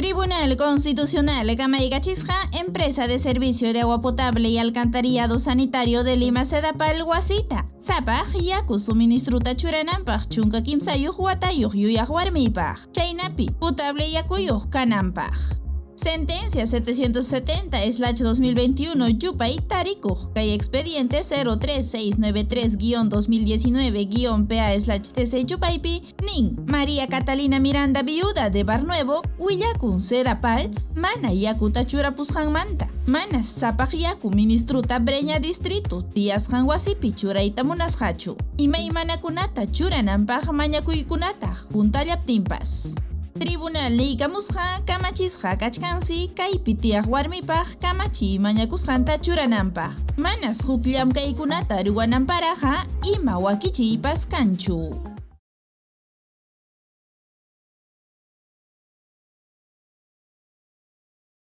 Tribunal Constitucional Camaigachisja, empresa de servicio de agua potable y alcantarillado sanitario de Lima Sedapal Guasita. Zapaj yaku suministruta churanampaj chunka kimsayuj watayuj yuyaj warmipaj. Chaynapi, potable yakuyuj kanampaj. Sentencia 770-2021 Yupay Tariku, Kay expediente 03693-2019-PA TC Nin, María Catalina Miranda Viuda de Barnuevo, Huillacun Sedapal, Mana Yaku Tachura Manta, Mana Zapaj Yaku Ministruta Breña Distrito, Tías Hanwasi Pichura Itamunas Hachu, Imay Manakunata Churanampaj Mañakuikunata, Junta Timpas. Tribunaliykamusqa kamachisha kachkansi kaypi tiyaq Kamachi kamachiy mañakusqanta churananpaq manas huk llamk'aykunata ruwananparaqa ima Cipas kanchu